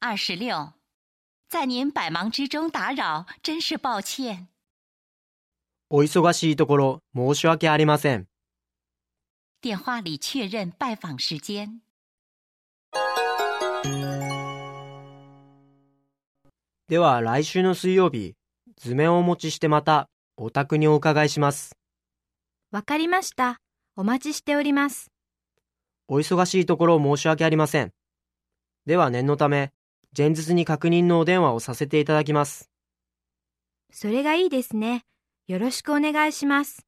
二十六，在您百忙之中打扰，真是抱歉。お忙しいところ申し訳ありません。电话里确认拜访时间。では来週の水曜日、図面をお持ちしてまたお宅にお伺いします。わかりました。お待ちしております。お忙しいところ申し訳ありません。では念のため、前日に確認のお電話をさせていただきます。それがいいですね。よろしくお願いします。